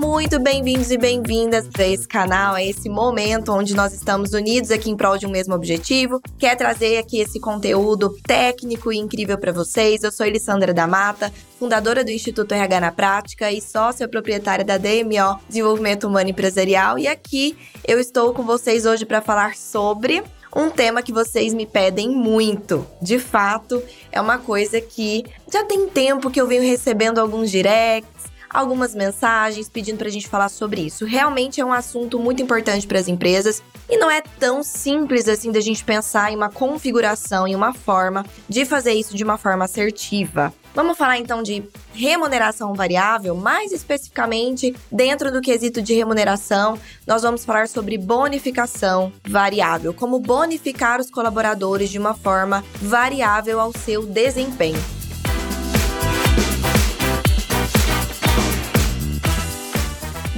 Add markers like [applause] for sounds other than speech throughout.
Muito bem-vindos e bem-vindas a esse canal, a esse momento onde nós estamos unidos aqui em prol de um mesmo objetivo, que é trazer aqui esse conteúdo técnico e incrível para vocês. Eu sou Elissandra da Mata, fundadora do Instituto RH na Prática e sócia proprietária da DMO Desenvolvimento Humano Empresarial, e aqui eu estou com vocês hoje para falar sobre um tema que vocês me pedem muito. De fato, é uma coisa que já tem tempo que eu venho recebendo alguns directs, algumas mensagens pedindo para a gente falar sobre isso. Realmente é um assunto muito importante para as empresas e não é tão simples assim da gente pensar em uma configuração e uma forma de fazer isso de uma forma assertiva. Vamos falar então de remuneração variável, mais especificamente dentro do quesito de remuneração, nós vamos falar sobre bonificação variável, como bonificar os colaboradores de uma forma variável ao seu desempenho.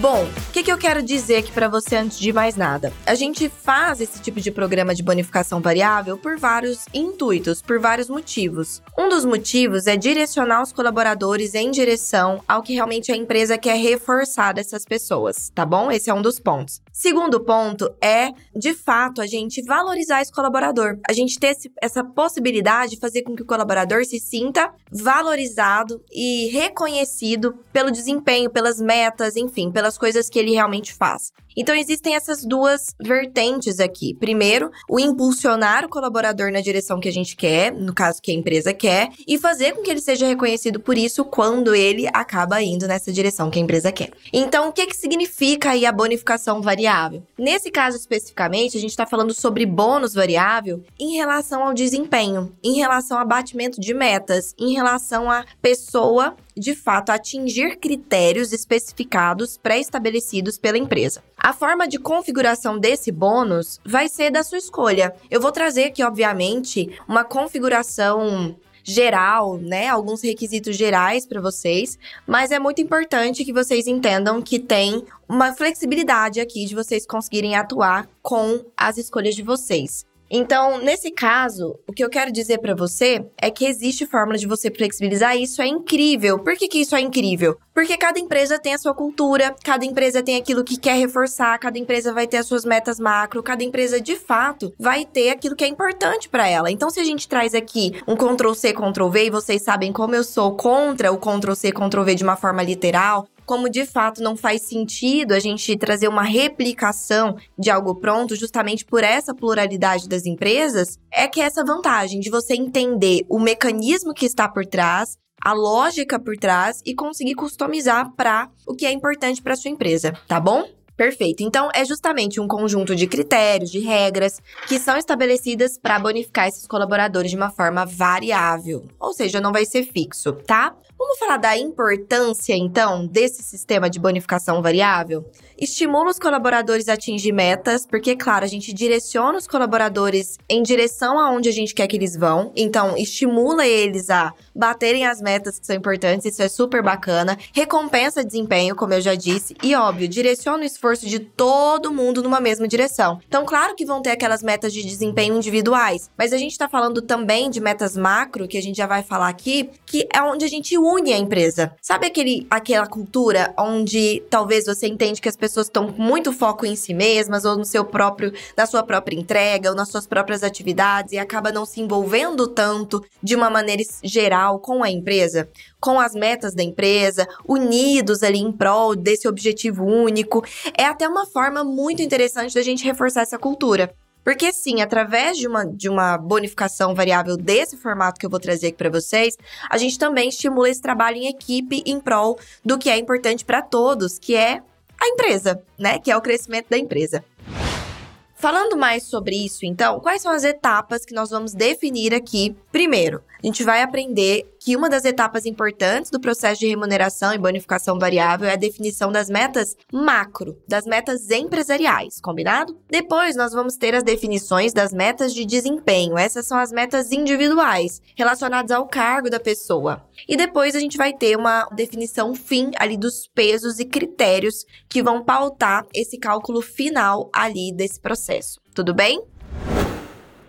Bom, o que, que, eu quero dizer aqui para você antes de mais nada? A gente faz esse tipo de programa de bonificação variável por vários intuitos, por vários motivos. Um dos motivos é direcionar os colaboradores em direção ao que realmente a empresa quer reforçar dessas pessoas, tá bom? Esse é um dos pontos. Segundo ponto é, de fato, a gente valorizar esse colaborador. A gente ter essa possibilidade de fazer com que o colaborador se sinta valorizado e reconhecido pelo desempenho, pelas metas, enfim, pelas as coisas que ele realmente faz. Então existem essas duas vertentes aqui. Primeiro, o impulsionar o colaborador na direção que a gente quer, no caso que a empresa quer, e fazer com que ele seja reconhecido por isso quando ele acaba indo nessa direção que a empresa quer. Então, o que, que significa aí a bonificação variável? Nesse caso especificamente, a gente está falando sobre bônus variável em relação ao desempenho, em relação ao abatimento de metas, em relação à pessoa de fato atingir critérios especificados pré-estabelecidos pela empresa. A forma de configuração desse bônus vai ser da sua escolha. Eu vou trazer aqui, obviamente, uma configuração geral, né? Alguns requisitos gerais para vocês, mas é muito importante que vocês entendam que tem uma flexibilidade aqui de vocês conseguirem atuar com as escolhas de vocês. Então, nesse caso, o que eu quero dizer para você é que existe fórmula de você flexibilizar e isso é incrível. Por que, que isso é incrível? Porque cada empresa tem a sua cultura, cada empresa tem aquilo que quer reforçar, cada empresa vai ter as suas metas macro, cada empresa de fato vai ter aquilo que é importante para ela. Então, se a gente traz aqui um Ctrl C, Ctrl V, e vocês sabem como eu sou contra o Ctrl C, Ctrl V de uma forma literal, como de fato não faz sentido a gente trazer uma replicação de algo pronto, justamente por essa pluralidade das empresas, é que essa vantagem de você entender o mecanismo que está por trás, a lógica por trás e conseguir customizar para o que é importante para sua empresa, tá bom? Perfeito. Então, é justamente um conjunto de critérios, de regras que são estabelecidas para bonificar esses colaboradores de uma forma variável, ou seja, não vai ser fixo, tá? Vamos falar da importância, então, desse sistema de bonificação variável? Estimula os colaboradores a atingir metas, porque, claro, a gente direciona os colaboradores em direção aonde a gente quer que eles vão. Então, estimula eles a baterem as metas que são importantes, isso é super bacana. Recompensa desempenho, como eu já disse, e, óbvio, direciona o esforço de todo mundo numa mesma direção. Então, claro que vão ter aquelas metas de desempenho individuais, mas a gente está falando também de metas macro, que a gente já vai falar aqui, que é onde a gente une a empresa. Sabe aquele, aquela cultura onde talvez você entende que as pessoas estão com muito foco em si mesmas ou no seu próprio, na sua própria entrega ou nas suas próprias atividades e acaba não se envolvendo tanto de uma maneira geral com a empresa, com as metas da empresa, unidos ali em prol desse objetivo único. É até uma forma muito interessante da gente reforçar essa cultura. Porque sim, através de uma, de uma bonificação variável desse formato que eu vou trazer aqui para vocês, a gente também estimula esse trabalho em equipe em prol do que é importante para todos, que é a empresa, né? Que é o crescimento da empresa. Falando mais sobre isso, então, quais são as etapas que nós vamos definir aqui Primeiro, a gente vai aprender que uma das etapas importantes do processo de remuneração e bonificação variável é a definição das metas macro, das metas empresariais, combinado? Depois, nós vamos ter as definições das metas de desempenho. Essas são as metas individuais, relacionadas ao cargo da pessoa. E depois a gente vai ter uma definição fim ali dos pesos e critérios que vão pautar esse cálculo final ali desse processo. Tudo bem?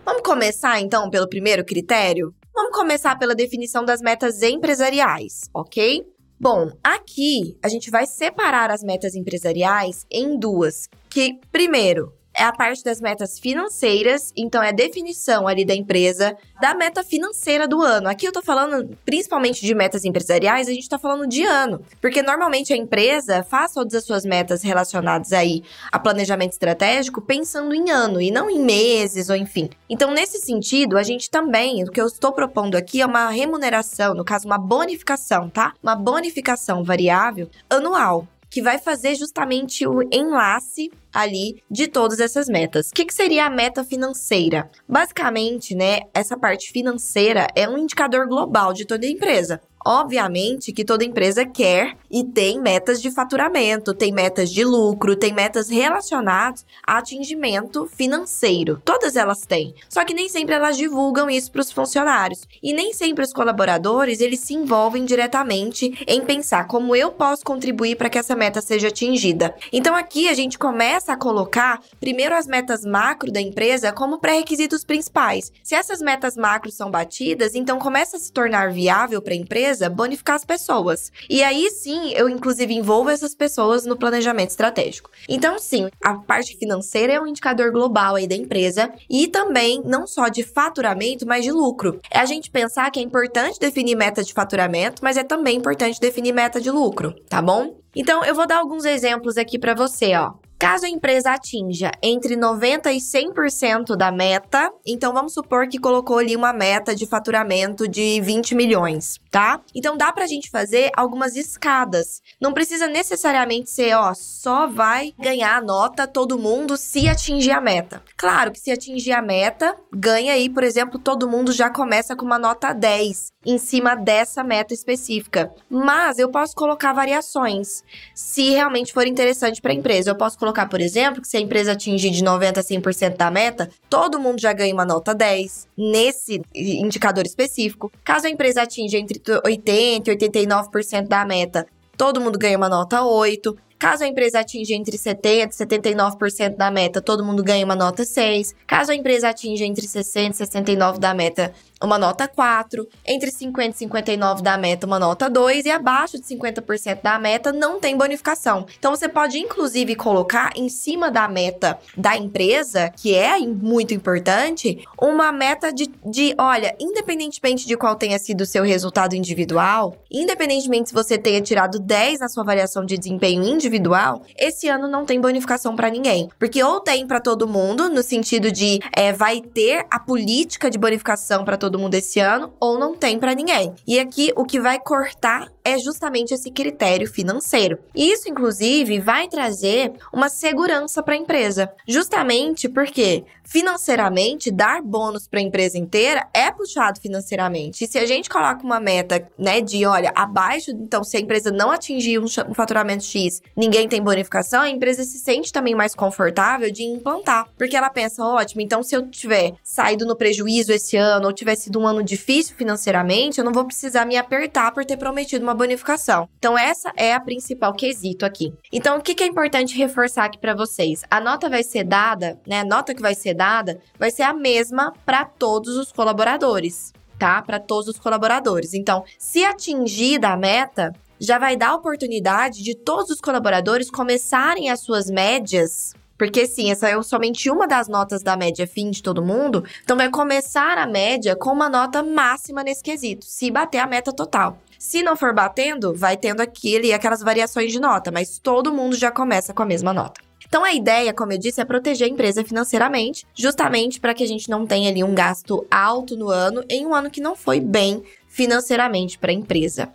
Vamos começar então pelo primeiro critério? Vamos começar pela definição das metas empresariais, ok? Bom, aqui a gente vai separar as metas empresariais em duas, que primeiro é a parte das metas financeiras, então é a definição ali da empresa da meta financeira do ano. Aqui eu tô falando principalmente de metas empresariais, a gente tá falando de ano, porque normalmente a empresa faz todas as suas metas relacionadas aí a planejamento estratégico pensando em ano e não em meses ou enfim. Então, nesse sentido, a gente também, o que eu estou propondo aqui é uma remuneração, no caso uma bonificação, tá? Uma bonificação variável anual que vai fazer justamente o enlace ali de todas essas metas. O que, que, seria a meta financeira? Basicamente, né, essa parte financeira é um indicador global de toda a empresa. Obviamente que toda empresa quer e tem metas de faturamento, tem metas de lucro, tem metas relacionadas a atingimento financeiro. Todas elas têm. Só que nem sempre elas divulgam isso para os funcionários. E nem sempre os colaboradores, eles se envolvem diretamente em pensar como eu posso contribuir para que essa meta seja atingida. Então aqui a gente começa a colocar primeiro as metas macro da empresa como pré-requisitos principais. Se essas metas macro são batidas, então começa a se tornar viável para a empresa empresa bonificar as pessoas. E aí sim, eu inclusive envolvo essas pessoas no planejamento estratégico. Então, sim, a parte financeira é um indicador global aí da empresa e também não só de faturamento, mas de lucro. É a gente pensar que é importante definir meta de faturamento, mas é também importante definir meta de lucro, tá bom? Então, eu vou dar alguns exemplos aqui para você, ó. Caso a empresa atinja entre 90% e 100% da meta, então vamos supor que colocou ali uma meta de faturamento de 20 milhões, tá? Então dá pra gente fazer algumas escadas. Não precisa necessariamente ser, ó, só vai ganhar a nota todo mundo se atingir a meta. Claro que se atingir a meta, ganha aí, por exemplo, todo mundo já começa com uma nota 10 em cima dessa meta específica. Mas eu posso colocar variações, se realmente for interessante para a empresa. Eu posso colocar colocar, por exemplo, que se a empresa atingir de 90% a 100% da meta, todo mundo já ganha uma nota 10 nesse indicador específico. Caso a empresa atinja entre 80% e 89% da meta, todo mundo ganha uma nota 8. Caso a empresa atinja entre 70% e 79% da meta, todo mundo ganha uma nota 6. Caso a empresa atinja entre 60% e 69% da meta, uma nota 4, entre 50 e 59 da meta, uma nota 2 e abaixo de 50% da meta não tem bonificação. Então você pode inclusive colocar em cima da meta da empresa, que é muito importante, uma meta de, de olha, independentemente de qual tenha sido o seu resultado individual, independentemente se você tenha tirado 10 na sua variação de desempenho individual, esse ano não tem bonificação para ninguém, porque ou tem para todo mundo no sentido de é, vai ter a política de bonificação para todo todo mundo esse ano ou não tem para ninguém. E aqui o que vai cortar é justamente esse critério financeiro. E isso, inclusive, vai trazer uma segurança para a empresa, justamente porque financeiramente dar bônus para a empresa inteira é puxado financeiramente. E se a gente coloca uma meta, né, de olha, abaixo, então se a empresa não atingir um, um faturamento X, ninguém tem bonificação, a empresa se sente também mais confortável de implantar, porque ela pensa, ótimo, então se eu tiver saído no prejuízo esse ano ou tivesse sido um ano difícil financeiramente, eu não vou precisar me apertar por ter prometido uma bonificação. Então, essa é a principal quesito aqui. Então, o que, é importante reforçar aqui para vocês? A nota vai ser dada, né? A nota que vai ser dada vai ser a mesma para todos os colaboradores, tá? Para todos os colaboradores. Então, se atingida a meta, já vai dar a oportunidade de todos os colaboradores começarem as suas médias porque sim, essa é somente uma das notas da média fim de todo mundo. Então vai começar a média com uma nota máxima nesse quesito, se bater a meta total. Se não for batendo, vai tendo aquele, aquelas variações de nota, mas todo mundo já começa com a mesma nota. Então a ideia, como eu disse, é proteger a empresa financeiramente, justamente para que a gente não tenha ali um gasto alto no ano em um ano que não foi bem financeiramente para a empresa.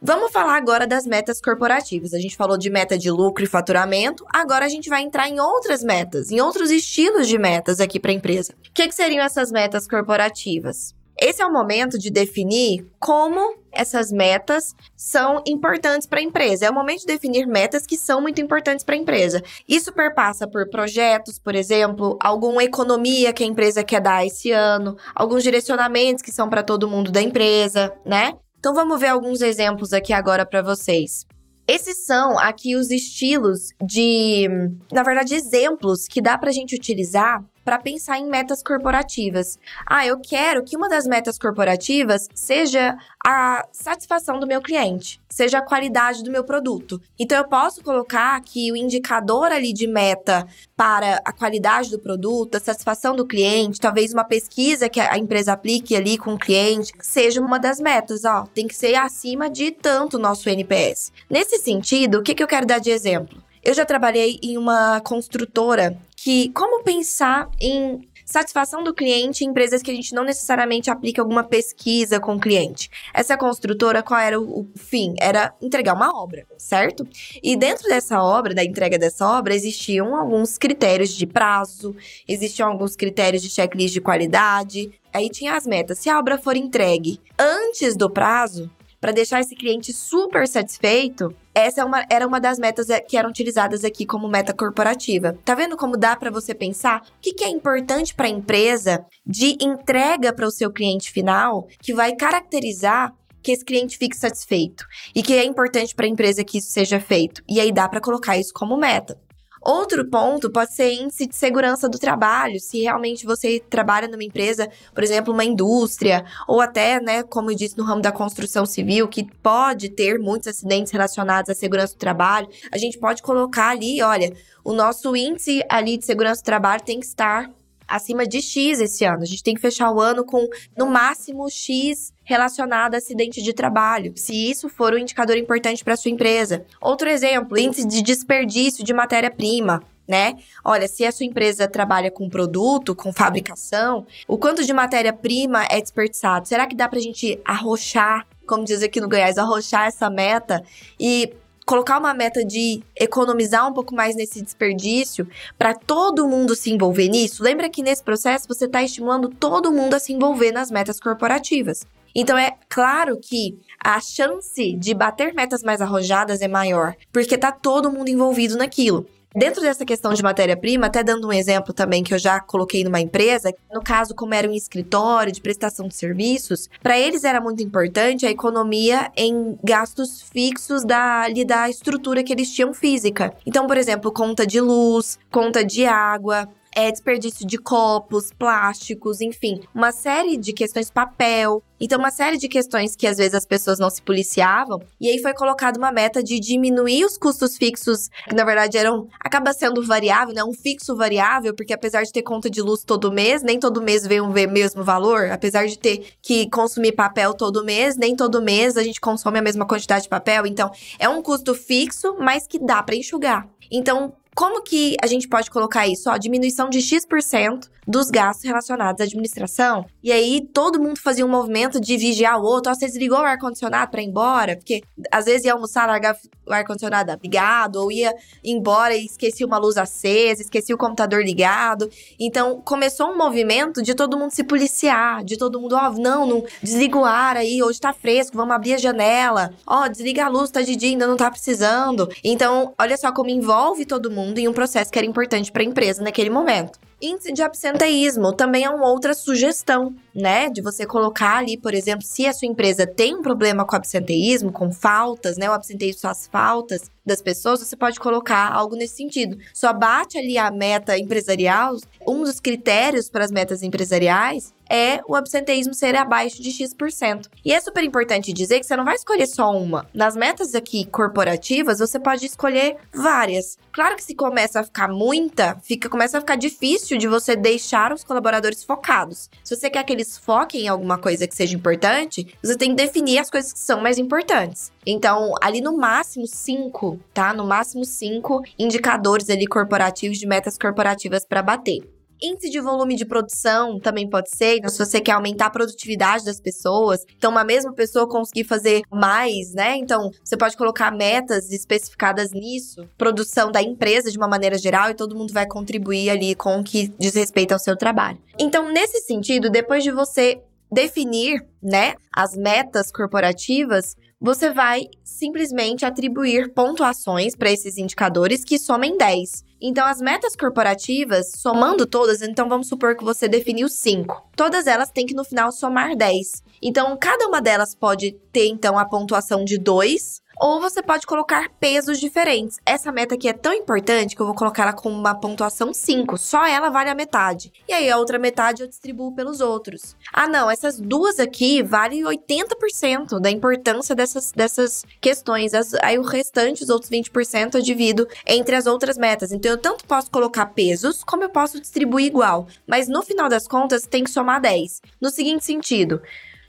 Vamos falar agora das metas corporativas. A gente falou de meta de lucro e faturamento, agora a gente vai entrar em outras metas, em outros estilos de metas aqui para a empresa. O que, que seriam essas metas corporativas? esse é o momento de definir como essas metas são importantes para a empresa. É o momento de definir metas que são muito importantes para a empresa. Isso perpassa por projetos, por exemplo, alguma economia que a empresa quer dar esse ano, alguns direcionamentos que são para todo mundo da empresa, né? Então vamos ver alguns exemplos aqui agora para vocês. Esses são aqui os estilos de, na verdade, exemplos que dá para a gente utilizar para pensar em metas corporativas. Ah, eu quero que uma das metas corporativas seja a satisfação do meu cliente, seja a qualidade do meu produto. Então eu posso colocar que o indicador ali de meta para a qualidade do produto, a satisfação do cliente, talvez uma pesquisa que a empresa aplique ali com o cliente, seja uma das metas, ó, tem que ser acima de tanto nosso NPS. Nesse sentido, o que, que eu quero dar de exemplo? Eu já trabalhei em uma construtora que como pensar em satisfação do cliente em empresas que a gente não necessariamente aplica alguma pesquisa com o cliente. Essa construtora, qual era o, fim? Era entregar uma obra, certo? E dentro dessa obra, da entrega dessa obra, existiam alguns critérios de prazo, existiam alguns critérios de checklist de qualidade. Aí tinha as metas. Se a obra for entregue antes do prazo, para deixar esse cliente super satisfeito, essa é uma, era uma das metas é, que eram utilizadas aqui como meta corporativa. Tá vendo como dá para você pensar o que, que é importante para a empresa de entrega para o seu cliente final que vai caracterizar que esse cliente fique satisfeito e que é importante para a empresa que isso seja feito. E aí dá para colocar isso como meta. Outro ponto pode ser índice de segurança do trabalho. Se realmente você trabalha numa empresa, por exemplo, uma indústria, ou até, né, como eu disse, no ramo da construção civil, que pode ter muitos acidentes relacionados à segurança do trabalho, a gente pode colocar ali, olha, o nosso índice ali de segurança do trabalho tem que estar acima de X esse ano. A gente tem que fechar o ano com, no máximo, X relacionado a acidente de trabalho, se isso for um indicador importante para sua empresa. Outro exemplo, índice de desperdício de matéria-prima. Né? Olha, se a sua empresa trabalha com produto, com fabricação, o quanto de matéria-prima é desperdiçado? Será que dá para a gente arrochar, como diz aqui no Goiás, arrochar essa meta e colocar uma meta de economizar um pouco mais nesse desperdício para todo mundo se envolver nisso, lembra que nesse processo você está estimulando todo mundo a se envolver nas metas corporativas. Então é claro que a chance de bater metas mais arrojadas é maior, porque tá todo mundo envolvido naquilo. Dentro dessa questão de matéria-prima, até dando um exemplo também que eu já coloquei numa empresa, no caso, como era um escritório de prestação de serviços, para eles era muito importante a economia em gastos fixos da, ali, da estrutura que eles tinham física. Então, por exemplo, conta de luz, conta de água, é, desperdício de copos, plásticos, enfim, uma série de questões, papel. Então, uma série de questões que às vezes as pessoas não se policiavam. E aí foi colocada uma meta de diminuir os custos fixos, que na verdade eram. acaba sendo variável, né? Um fixo variável, porque apesar de ter conta de luz todo mês, nem todo mês vem o mesmo valor. Apesar de ter que consumir papel todo mês, nem todo mês a gente consome a mesma quantidade de papel. Então, é um custo fixo, mas que dá para enxugar. Então, como que a gente pode colocar isso? Ó, diminuição de X% dos gastos relacionados à administração. E aí todo mundo fazia um movimento de vigiar o outro. Ó, você desligou o ar-condicionado para ir embora? Porque às vezes ia almoçar, largar o ar-condicionado ligado, ou ia embora e esquecia uma luz acesa, esquecia o computador ligado. Então começou um movimento de todo mundo se policiar, de todo mundo, ó, não, não desliga o ar aí, hoje tá fresco, vamos abrir a janela. Ó, desliga a luz, tá de dia, ainda não tá precisando. Então, olha só como envolve todo mundo em um processo que era importante para a empresa naquele momento. Índice de absenteísmo também é uma outra sugestão, né? De você colocar ali, por exemplo, se a sua empresa tem um problema com absenteísmo, com faltas, né? O absenteísmo as faltas das pessoas, você pode colocar algo nesse sentido. Só bate ali a meta empresarial, um dos critérios para as metas empresariais é o absenteísmo ser abaixo de X%. E é super importante dizer que você não vai escolher só uma. Nas metas aqui corporativas, você pode escolher várias. Claro que se começa a ficar muita, fica começa a ficar difícil de você deixar os colaboradores focados. Se você quer que eles foquem em alguma coisa que seja importante, você tem que definir as coisas que são mais importantes. Então, ali no máximo cinco, tá? No máximo cinco indicadores ali corporativos de metas corporativas para bater. Índice de volume de produção também pode ser, então, se você quer aumentar a produtividade das pessoas. Então, uma mesma pessoa conseguir fazer mais, né? Então, você pode colocar metas especificadas nisso, produção da empresa de uma maneira geral, e todo mundo vai contribuir ali com o que diz respeito ao seu trabalho. Então, nesse sentido, depois de você definir, né, as metas corporativas, você vai simplesmente atribuir pontuações para esses indicadores que somem 10. Então, as metas corporativas, somando todas, então vamos supor que você definiu 5. Todas elas têm que no final somar 10. Então, cada uma delas pode ter então a pontuação de 2 ou você pode colocar pesos diferentes. Essa meta aqui é tão importante que eu vou colocar ela com uma pontuação 5. Só ela vale a metade. E aí a outra metade eu distribuo pelos outros. Ah, não, essas duas aqui valem 80% da importância dessas, dessas questões. As, aí o restante, os outros 20%, eu divido entre as outras metas. Então eu tanto posso colocar pesos, como eu posso distribuir igual. Mas no final das contas, tem que somar 10. No seguinte sentido.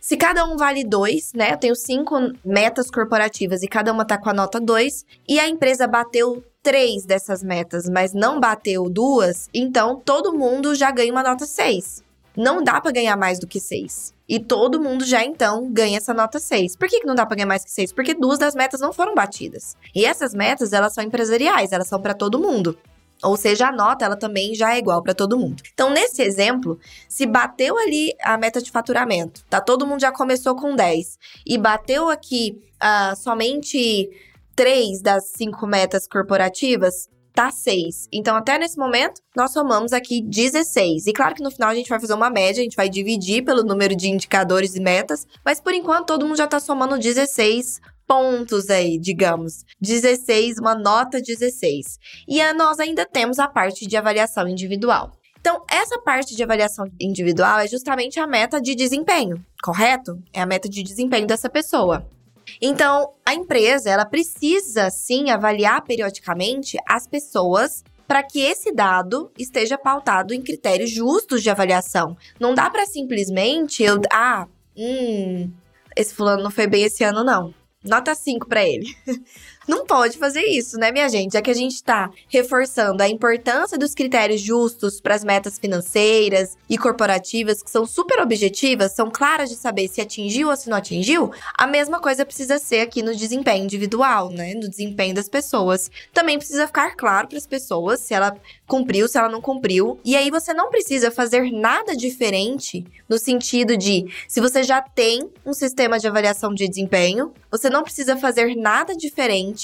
Se cada um vale 2, né? Eu tenho cinco metas corporativas e cada uma tá com a nota 2, e a empresa bateu três dessas metas, mas não bateu duas, então todo mundo já ganha uma nota 6. Não dá para ganhar mais do que 6. E todo mundo já então ganha essa nota 6. Por que, que não dá para ganhar mais que 6? Porque duas das metas não foram batidas. E essas metas, elas são empresariais, elas são para todo mundo. Ou seja, a nota ela também já é igual para todo mundo. Então, nesse exemplo, se bateu ali a meta de faturamento, tá? Todo mundo já começou com 10 e bateu aqui uh, somente 3 das 5 metas corporativas, tá 6. Então, até nesse momento, nós somamos aqui 16. E claro que no final a gente vai fazer uma média, a gente vai dividir pelo número de indicadores e metas, mas por enquanto todo mundo já tá somando 16 pontos aí, digamos. 16, uma nota 16. E a, nós ainda temos a parte de avaliação individual. Então, essa parte de avaliação individual é justamente a meta de desempenho, correto? É a meta de desempenho dessa pessoa. Então, a empresa, ela precisa sim avaliar periodicamente as pessoas para que esse dado esteja pautado em critérios justos de avaliação. Não dá para simplesmente eu, ah, hum, esse fulano não foi bem esse ano não. Nota 5 para ele. Não pode fazer isso, né, minha gente? É que a gente está reforçando a importância dos critérios justos para as metas financeiras e corporativas, que são super objetivas, são claras de saber se atingiu ou se não atingiu. A mesma coisa precisa ser aqui no desempenho individual, né? No desempenho das pessoas. Também precisa ficar claro para as pessoas se ela cumpriu, se ela não cumpriu. E aí você não precisa fazer nada diferente no sentido de se você já tem um sistema de avaliação de desempenho, você não precisa fazer nada diferente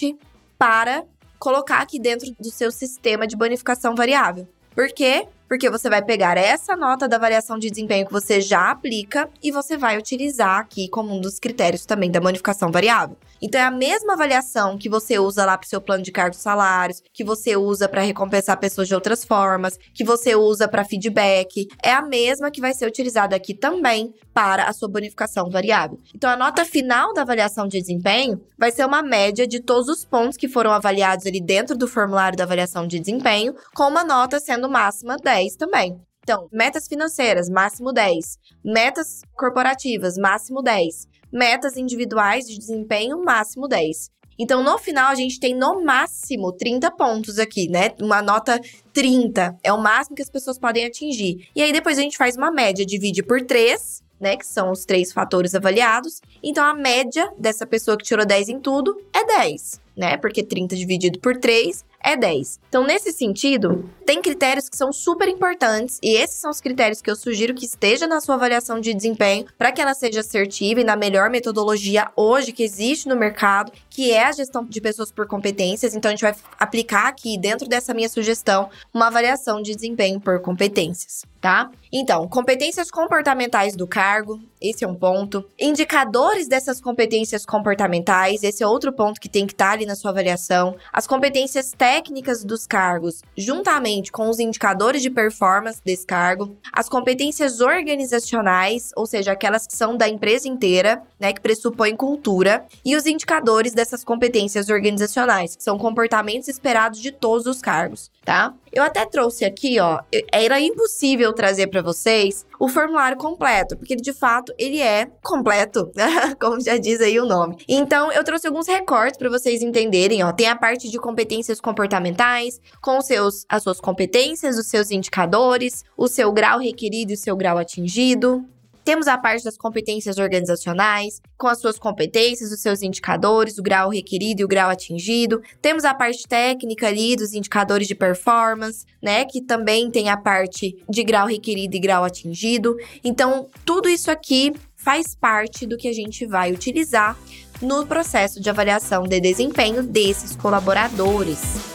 para colocar aqui dentro do seu sistema de bonificação variável. Por quê? Porque você vai pegar essa nota da avaliação de desempenho que você já aplica e você vai utilizar aqui como um dos critérios também da bonificação variável. Então é a mesma avaliação que você usa lá para o seu plano de cargos salários, que você usa para recompensar pessoas de outras formas, que você usa para feedback, é a mesma que vai ser utilizada aqui também para a sua bonificação variável. Então a nota final da avaliação de desempenho vai ser uma média de todos os pontos que foram avaliados ali dentro do formulário da avaliação de desempenho, com uma nota sendo máxima 10 também. Então, metas financeiras, máximo 10. Metas corporativas, máximo 10 metas individuais de desempenho, máximo 10. Então, no final, a gente tem no máximo 30 pontos aqui, né? Uma nota 30 é o máximo que as pessoas podem atingir. E aí, depois a gente faz uma média, divide por 3, né? Que são os três fatores avaliados. Então, a média dessa pessoa que tirou 10 em tudo é 10, né? Porque 30 dividido por 3 é 10. Então, nesse sentido, tem critérios que são super importantes e esses são os critérios que eu sugiro que esteja na sua avaliação de desempenho para que ela seja assertiva e na melhor metodologia hoje que existe no mercado, que é a gestão de pessoas por competências. Então, a gente vai aplicar aqui, dentro dessa minha sugestão, uma avaliação de desempenho por competências, tá? Então, competências comportamentais do cargo, esse é um ponto. Indicadores dessas competências comportamentais, esse é outro ponto que tem que estar tá ali na sua avaliação. As competências técnicas dos cargos, juntamente com os indicadores de performance desse cargo, as competências organizacionais, ou seja, aquelas que são da empresa inteira, né, que pressupõem cultura, e os indicadores dessas competências organizacionais, que são comportamentos esperados de todos os cargos, tá? Eu até trouxe aqui, ó, era impossível trazer para vocês o formulário completo, porque de fato ele é completo, [laughs] como já diz aí o nome. Então eu trouxe alguns recortes para vocês entenderem, ó. Tem a parte de competências comportamentais, com seus as suas competências, os seus indicadores, o seu grau requerido e o seu grau atingido. Temos a parte das competências organizacionais, com as suas competências, os seus indicadores, o grau requerido e o grau atingido. Temos a parte técnica ali dos indicadores de performance, né, que também tem a parte de grau requerido e grau atingido. Então, tudo isso aqui faz parte do que a gente vai utilizar no processo de avaliação de desempenho desses colaboradores.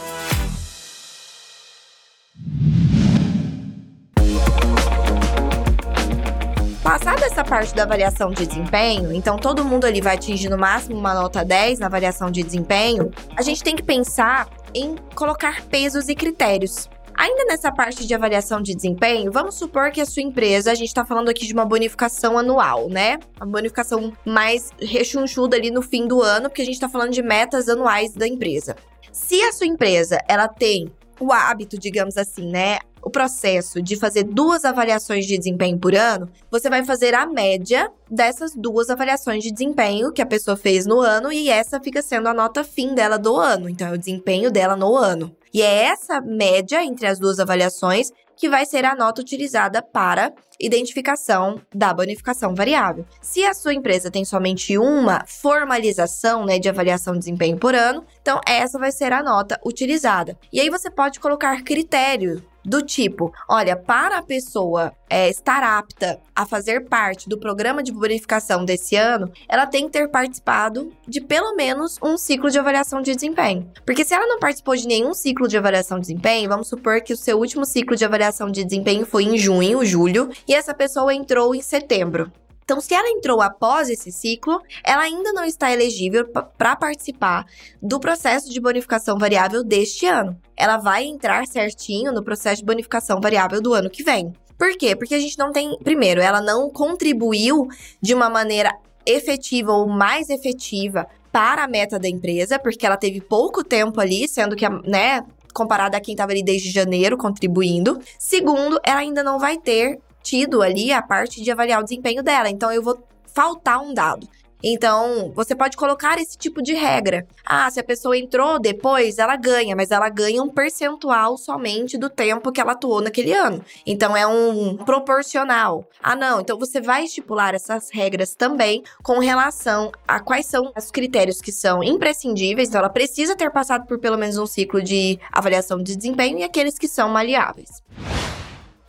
Essa parte da avaliação de desempenho, então todo mundo ali vai atingir no máximo uma nota 10 na avaliação de desempenho, a gente tem que pensar em colocar pesos e critérios. Ainda nessa parte de avaliação de desempenho, vamos supor que a sua empresa, a gente está falando aqui de uma bonificação anual, né? Uma bonificação mais rechonchuda ali no fim do ano, porque a gente está falando de metas anuais da empresa. Se a sua empresa, ela tem o hábito, digamos assim, né? O processo de fazer duas avaliações de desempenho por ano, você vai fazer a média dessas duas avaliações de desempenho que a pessoa fez no ano e essa fica sendo a nota fim dela do ano. Então, é o desempenho dela no ano. E é essa média entre as duas avaliações que vai ser a nota utilizada para identificação da bonificação variável. Se a sua empresa tem somente uma formalização né, de avaliação de desempenho por ano, então essa vai ser a nota utilizada. E aí você pode colocar critério do tipo, olha, para a pessoa é, estar apta a fazer parte do programa de bonificação desse ano, ela tem que ter participado de pelo menos um ciclo de avaliação de desempenho. Porque se ela não participou de nenhum ciclo de avaliação de desempenho, vamos supor que o seu último ciclo de avaliação de desempenho foi em junho, julho, e essa pessoa entrou em setembro. Então, se ela entrou após esse ciclo, ela ainda não está elegível para participar do processo de bonificação variável deste ano. Ela vai entrar certinho no processo de bonificação variável do ano que vem. Por quê? Porque a gente não tem. Primeiro, ela não contribuiu de uma maneira efetiva ou mais efetiva para a meta da empresa, porque ela teve pouco tempo ali, sendo que, né, comparada a quem estava ali desde janeiro contribuindo. Segundo, ela ainda não vai ter tido ali a parte de avaliar o desempenho dela. Então eu vou faltar um dado. Então, você pode colocar esse tipo de regra. Ah, se a pessoa entrou depois, ela ganha, mas ela ganha um percentual somente do tempo que ela atuou naquele ano. Então, é um proporcional. Ah, não. Então, você vai estipular essas regras também com relação a quais são os critérios que são imprescindíveis. Então, ela precisa ter passado por pelo menos um ciclo de avaliação de desempenho e aqueles que são maleáveis.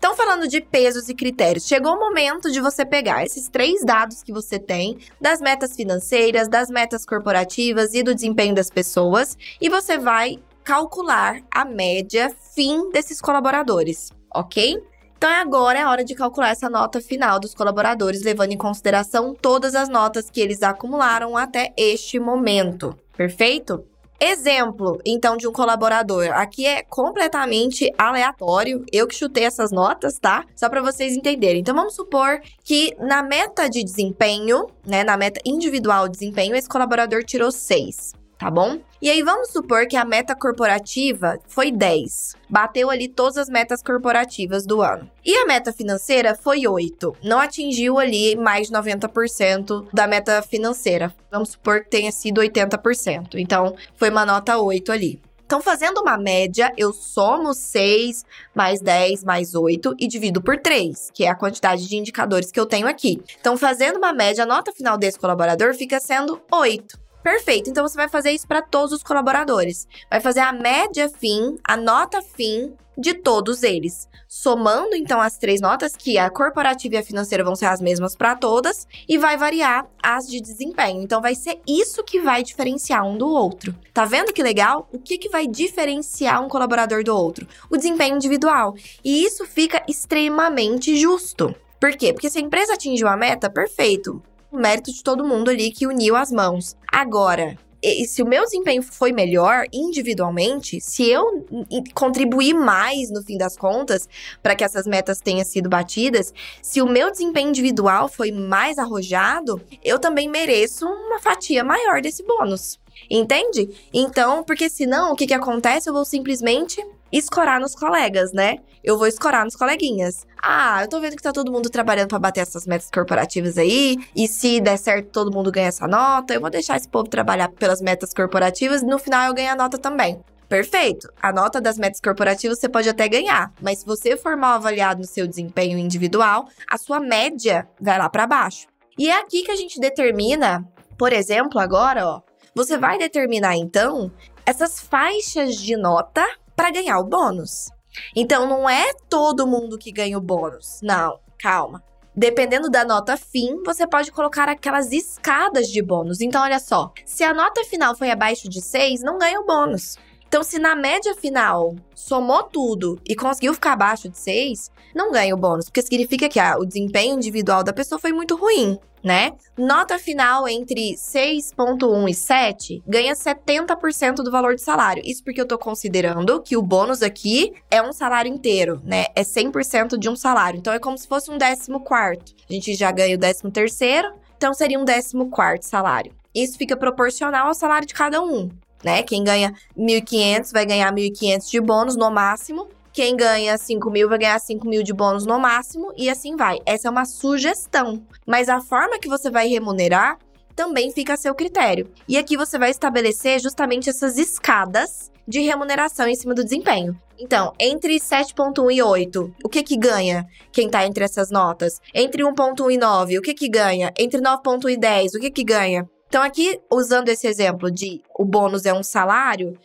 Então, falando de pesos e critérios, chegou o momento de você pegar esses três dados que você tem das metas financeiras, das metas corporativas e do desempenho das pessoas e você vai calcular a média fim desses colaboradores, ok? Então agora é hora de calcular essa nota final dos colaboradores, levando em consideração todas as notas que eles acumularam até este momento. Perfeito? Exemplo, então, de um colaborador. Aqui é completamente aleatório. Eu que chutei essas notas, tá? Só para vocês entenderem. Então, vamos supor que na meta de desempenho, né, na meta individual de desempenho, esse colaborador tirou 6 tá bom? E aí vamos supor que a meta corporativa foi 10. Bateu ali todas as metas corporativas do ano. E a meta financeira foi 8. Não atingiu ali mais de 90% da meta financeira. Vamos supor que tenha sido 80%. Então, foi uma nota 8 ali. Então, fazendo uma média, eu somo 6 mais 10 mais 8 e divido por 3, que é a quantidade de indicadores que eu tenho aqui. Então, fazendo uma média, a nota final desse colaborador fica sendo 8. Perfeito. Então você vai fazer isso para todos os colaboradores. Vai fazer a média fim, a nota fim de todos eles. Somando então as três notas, que a corporativa e a financeira vão ser as mesmas para todas, e vai variar as de desempenho. Então vai ser isso que vai diferenciar um do outro. Tá vendo que legal? O que, que vai diferenciar um colaborador do outro? O desempenho individual. E isso fica extremamente justo. Por quê? Porque se a empresa atingiu a meta, perfeito o mérito de todo mundo ali que uniu as mãos. Agora, se o meu desempenho foi melhor individualmente, se eu contribuir mais no fim das contas para que essas metas tenham sido batidas, se o meu desempenho individual foi mais arrojado, eu também mereço uma fatia maior desse bônus. Entende? Então, porque senão o que, que acontece? Eu vou simplesmente escorar nos colegas, né? Eu vou escorar nos coleguinhas. Ah, eu tô vendo que tá todo mundo trabalhando para bater essas metas corporativas aí, e se der certo todo mundo ganha essa nota, eu vou deixar esse povo trabalhar pelas metas corporativas e no final eu ganho a nota também. perfeito. A nota das metas corporativas você pode até ganhar, mas se você for mal avaliado no seu desempenho individual, a sua média vai lá para baixo. E é aqui que a gente determina, por exemplo, agora, ó, você vai determinar então essas faixas de nota para ganhar o bônus. Então não é todo mundo que ganha o bônus. Não, calma. Dependendo da nota fim, você pode colocar aquelas escadas de bônus. Então, olha só: se a nota final foi abaixo de 6, não ganha o bônus. Então, se na média final somou tudo e conseguiu ficar abaixo de 6, não ganha o bônus, porque significa que ah, o desempenho individual da pessoa foi muito ruim né? Nota final entre 6.1 e 7 ganha 70% do valor de salário. Isso porque eu tô considerando que o bônus aqui é um salário inteiro, né? É 100% de um salário. Então é como se fosse um 14 quarto. A gente já ganha o 13 terceiro, então seria um 14 quarto salário. Isso fica proporcional ao salário de cada um, né? Quem ganha 1.500 vai ganhar 1.500 de bônus no máximo quem ganha 5 mil vai ganhar 5 mil de bônus no máximo e assim vai. Essa é uma sugestão. Mas a forma que você vai remunerar também fica a seu critério. E aqui você vai estabelecer justamente essas escadas de remuneração em cima do desempenho. Então, entre 7.1 e 8, o que que ganha quem tá entre essas notas? Entre 1.1 e 9, o que que ganha? Entre 9.1 e 10, o que que ganha? Então, aqui, usando esse exemplo de o bônus é um salário,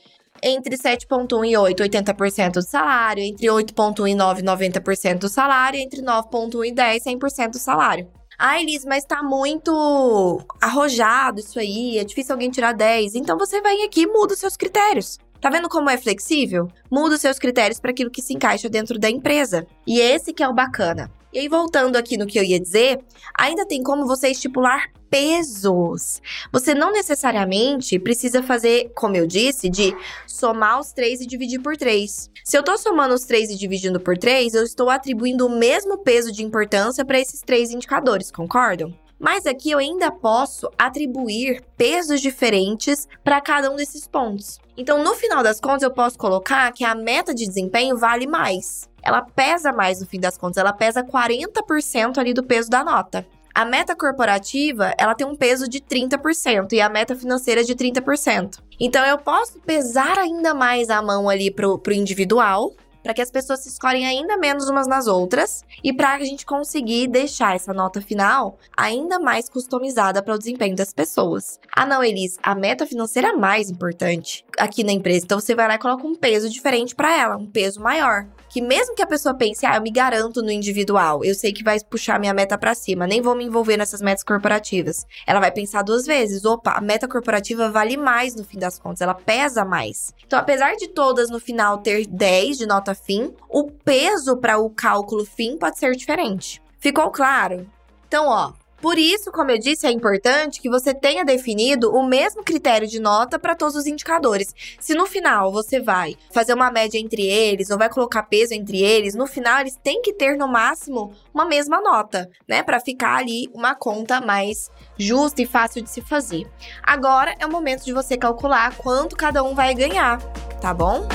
entre 7,1 e 8, 80% do salário. Entre 8,1 e 9, 90% do salário. Entre 9,1 e 10, 100% do salário. Ah, Elis, mas tá muito arrojado isso aí, é difícil alguém tirar 10. Então você vem aqui e muda os seus critérios. Tá vendo como é flexível? Muda os seus critérios para aquilo que se encaixa dentro da empresa. E esse que é o bacana. E aí, voltando aqui no que eu ia dizer, ainda tem como você estipular pesos. Você não necessariamente precisa fazer, como eu disse, de somar os três e dividir por três. Se eu tô somando os três e dividindo por três, eu estou atribuindo o mesmo peso de importância para esses três indicadores, concordam? Mas aqui eu ainda posso atribuir pesos diferentes para cada um desses pontos. Então, no final das contas, eu posso colocar que a meta de desempenho vale mais ela pesa mais no fim das contas, ela pesa 40% ali do peso da nota. A meta corporativa, ela tem um peso de 30% e a meta financeira de 30%. Então eu posso pesar ainda mais a mão ali pro, pro individual, para que as pessoas se escolhem ainda menos umas nas outras e para a gente conseguir deixar essa nota final ainda mais customizada para o desempenho das pessoas. Ah, não, Elis, a meta financeira é mais importante aqui na empresa. Então você vai lá e coloca um peso diferente para ela, um peso maior que mesmo que a pessoa pense, ah, eu me garanto no individual, eu sei que vai puxar minha meta para cima, nem vou me envolver nessas metas corporativas. Ela vai pensar duas vezes, opa, a meta corporativa vale mais no fim das contas, ela pesa mais. Então, apesar de todas no final ter 10 de nota fim, o peso para o cálculo fim pode ser diferente. Ficou claro? Então, ó, por isso, como eu disse, é importante que você tenha definido o mesmo critério de nota para todos os indicadores. Se no final você vai fazer uma média entre eles ou vai colocar peso entre eles, no final eles têm que ter no máximo uma mesma nota, né, para ficar ali uma conta mais justa e fácil de se fazer. Agora é o momento de você calcular quanto cada um vai ganhar, tá bom?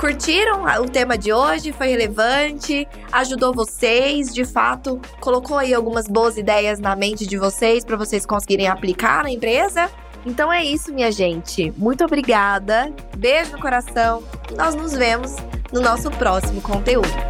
Curtiram o tema de hoje? Foi relevante? Ajudou vocês? De fato, colocou aí algumas boas ideias na mente de vocês para vocês conseguirem aplicar na empresa? Então é isso, minha gente. Muito obrigada. Beijo no coração. Nós nos vemos no nosso próximo conteúdo.